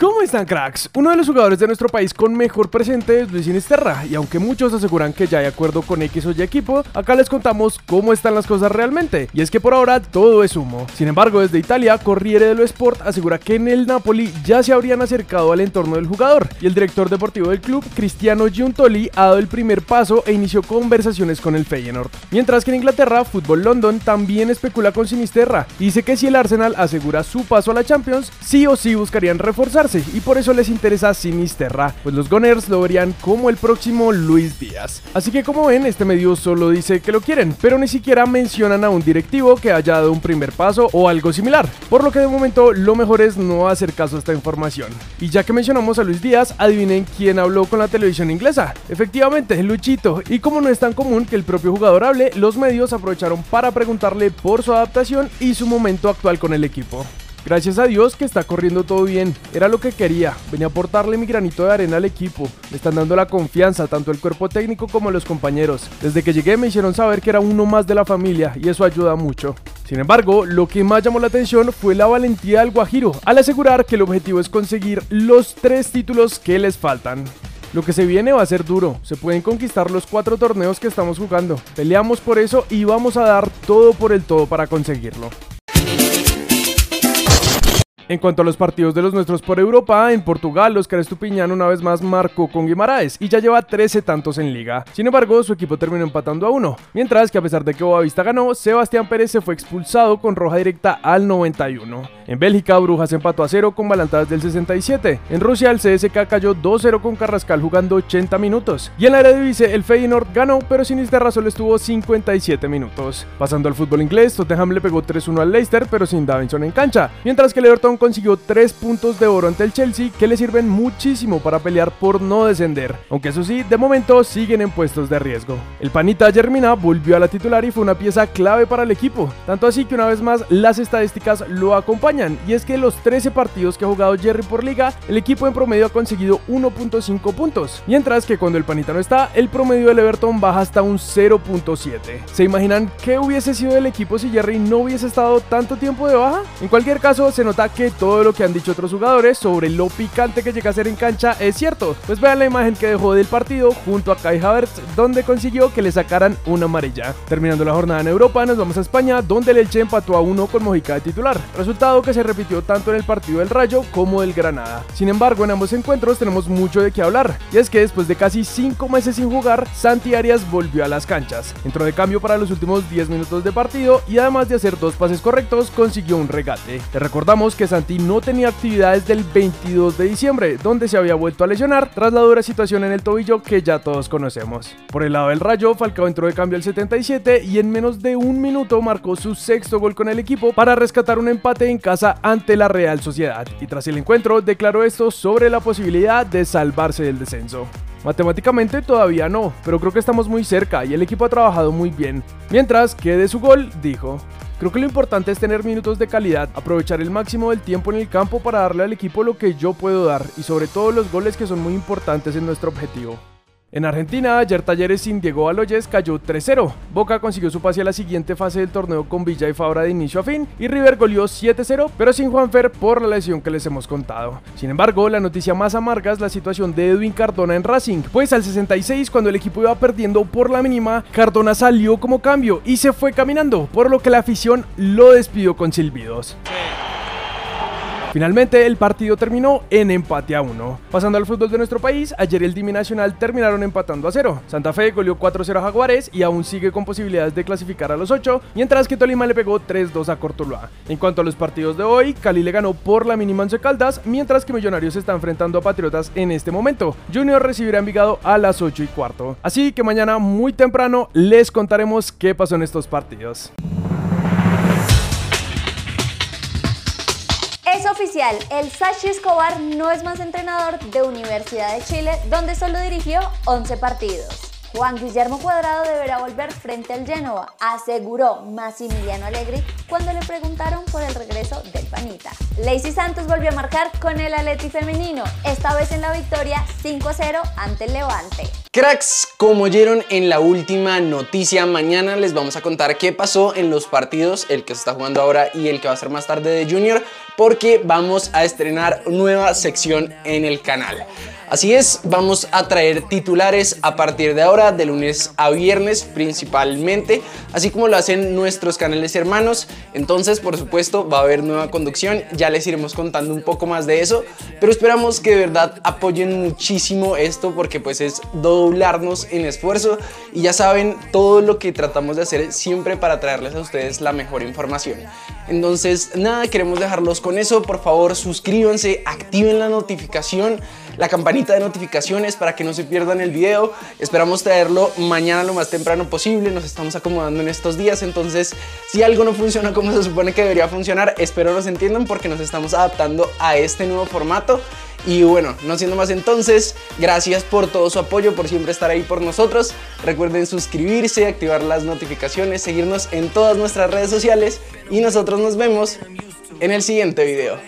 ¿Cómo están cracks? Uno de los jugadores de nuestro país con mejor presente es Luis Sinisterra y aunque muchos aseguran que ya hay acuerdo con X o Y equipo, acá les contamos cómo están las cosas realmente y es que por ahora todo es humo. Sin embargo, desde Italia, Corriere dello Sport asegura que en el Napoli ya se habrían acercado al entorno del jugador y el director deportivo del club, Cristiano Giuntoli, ha dado el primer paso e inició conversaciones con el Feyenoord. Mientras que en Inglaterra, Fútbol London también especula con Sinisterra y dice que si el Arsenal asegura su paso a la Champions, sí o sí buscarían reforzar y por eso les interesa Sinisterra, pues los Gunners lo verían como el próximo Luis Díaz. Así que como ven, este medio solo dice que lo quieren, pero ni siquiera mencionan a un directivo que haya dado un primer paso o algo similar, por lo que de momento lo mejor es no hacer caso a esta información. Y ya que mencionamos a Luis Díaz, adivinen quién habló con la televisión inglesa. Efectivamente, Luchito. Y como no es tan común que el propio jugador hable, los medios aprovecharon para preguntarle por su adaptación y su momento actual con el equipo. Gracias a Dios que está corriendo todo bien. Era lo que quería. Venía a aportarle mi granito de arena al equipo. Me están dando la confianza, tanto el cuerpo técnico como los compañeros. Desde que llegué me hicieron saber que era uno más de la familia y eso ayuda mucho. Sin embargo, lo que más llamó la atención fue la valentía del Guajiro, al asegurar que el objetivo es conseguir los tres títulos que les faltan. Lo que se viene va a ser duro, se pueden conquistar los cuatro torneos que estamos jugando. Peleamos por eso y vamos a dar todo por el todo para conseguirlo. En cuanto a los partidos de los nuestros por Europa, en Portugal, Oscar Estupiñán una vez más marcó con Guimaraes y ya lleva 13 tantos en liga. Sin embargo, su equipo terminó empatando a uno, mientras que a pesar de que Boavista ganó, Sebastián Pérez se fue expulsado con roja directa al 91. En Bélgica, Brujas empató a 0 con Balantadas del 67. En Rusia, el CSK cayó 2-0 con Carrascal jugando 80 minutos. Y en la Eredivisie, el Feyenoord ganó, pero Sinisterra solo estuvo 57 minutos. Pasando al fútbol inglés, Tottenham le pegó 3-1 al Leicester, pero sin Davinson en cancha, mientras que el Everton consiguió 3 puntos de oro ante el Chelsea que le sirven muchísimo para pelear por no descender, aunque eso sí, de momento siguen en puestos de riesgo. El panita Germina volvió a la titular y fue una pieza clave para el equipo, tanto así que una vez más las estadísticas lo acompañan, y es que los 13 partidos que ha jugado Jerry por liga, el equipo en promedio ha conseguido 1.5 puntos, mientras que cuando el panita no está, el promedio del Everton baja hasta un 0.7. ¿Se imaginan qué hubiese sido el equipo si Jerry no hubiese estado tanto tiempo de baja? En cualquier caso, se nota que todo lo que han dicho otros jugadores sobre lo picante que llega a ser en cancha es cierto. Pues vean la imagen que dejó del partido junto a Kai Havertz, donde consiguió que le sacaran una amarilla. Terminando la jornada en Europa, nos vamos a España, donde el Elche empató a uno con Mojica de titular. Resultado que se repitió tanto en el partido del Rayo como del Granada. Sin embargo, en ambos encuentros tenemos mucho de qué hablar. Y es que después de casi 5 meses sin jugar, Santi Arias volvió a las canchas. Entró de cambio para los últimos 10 minutos de partido y además de hacer dos pases correctos, consiguió un regate. Te recordamos que Santi no tenía actividades del 22 de diciembre, donde se había vuelto a lesionar tras la dura situación en el tobillo que ya todos conocemos. Por el lado del Rayo, Falcao entró de cambio al 77 y en menos de un minuto marcó su sexto gol con el equipo para rescatar un empate en casa ante la Real Sociedad. Y tras el encuentro declaró esto sobre la posibilidad de salvarse del descenso. Matemáticamente todavía no, pero creo que estamos muy cerca y el equipo ha trabajado muy bien. Mientras que de su gol dijo, Creo que lo importante es tener minutos de calidad, aprovechar el máximo del tiempo en el campo para darle al equipo lo que yo puedo dar y sobre todo los goles que son muy importantes en nuestro objetivo. En Argentina, ayer Talleres sin Diego Aloyes cayó 3-0. Boca consiguió su pase a la siguiente fase del torneo con Villa y Fabra de inicio a fin y River goleó 7-0, pero sin Juanfer por la lesión que les hemos contado. Sin embargo, la noticia más amarga es la situación de Edwin Cardona en Racing, pues al 66 cuando el equipo iba perdiendo por la mínima, Cardona salió como cambio y se fue caminando, por lo que la afición lo despidió con silbidos. Finalmente, el partido terminó en empate a 1. Pasando al fútbol de nuestro país, ayer el Dimi Nacional terminaron empatando a 0. Santa Fe goleó 4-0 a Jaguares y aún sigue con posibilidades de clasificar a los 8, mientras que Tolima le pegó 3-2 a Cortuluá. En cuanto a los partidos de hoy, Cali le ganó por la mínima 11 Caldas, mientras que Millonarios se está enfrentando a Patriotas en este momento. Junior recibirá Envigado a las 8 y cuarto. Así que mañana muy temprano les contaremos qué pasó en estos partidos. Oficial, el Sachi Escobar no es más entrenador de Universidad de Chile, donde solo dirigió 11 partidos. Juan Guillermo Cuadrado deberá volver frente al Genoa, aseguró Massimiliano Allegri cuando le preguntaron por el regreso del panita. Lacey Santos volvió a marcar con el Atleti femenino, esta vez en la victoria 5-0 ante el Levante. Cracks, como oyeron en la última noticia, mañana les vamos a contar qué pasó en los partidos, el que se está jugando ahora y el que va a ser más tarde de Junior, porque vamos a estrenar nueva sección en el canal. Así es, vamos a traer titulares a partir de ahora, de lunes a viernes principalmente, así como lo hacen nuestros canales hermanos. Entonces, por supuesto, va a haber nueva conducción, ya les iremos contando un poco más de eso, pero esperamos que de verdad apoyen muchísimo esto porque pues es doblarnos en esfuerzo y ya saben todo lo que tratamos de hacer siempre para traerles a ustedes la mejor información. Entonces, nada, queremos dejarlos con eso, por favor suscríbanse, activen la notificación la campanita de notificaciones para que no se pierdan el video. Esperamos traerlo mañana lo más temprano posible. Nos estamos acomodando en estos días. Entonces, si algo no funciona como se supone que debería funcionar, espero nos entiendan porque nos estamos adaptando a este nuevo formato. Y bueno, no siendo más entonces, gracias por todo su apoyo, por siempre estar ahí por nosotros. Recuerden suscribirse, activar las notificaciones, seguirnos en todas nuestras redes sociales y nosotros nos vemos en el siguiente video.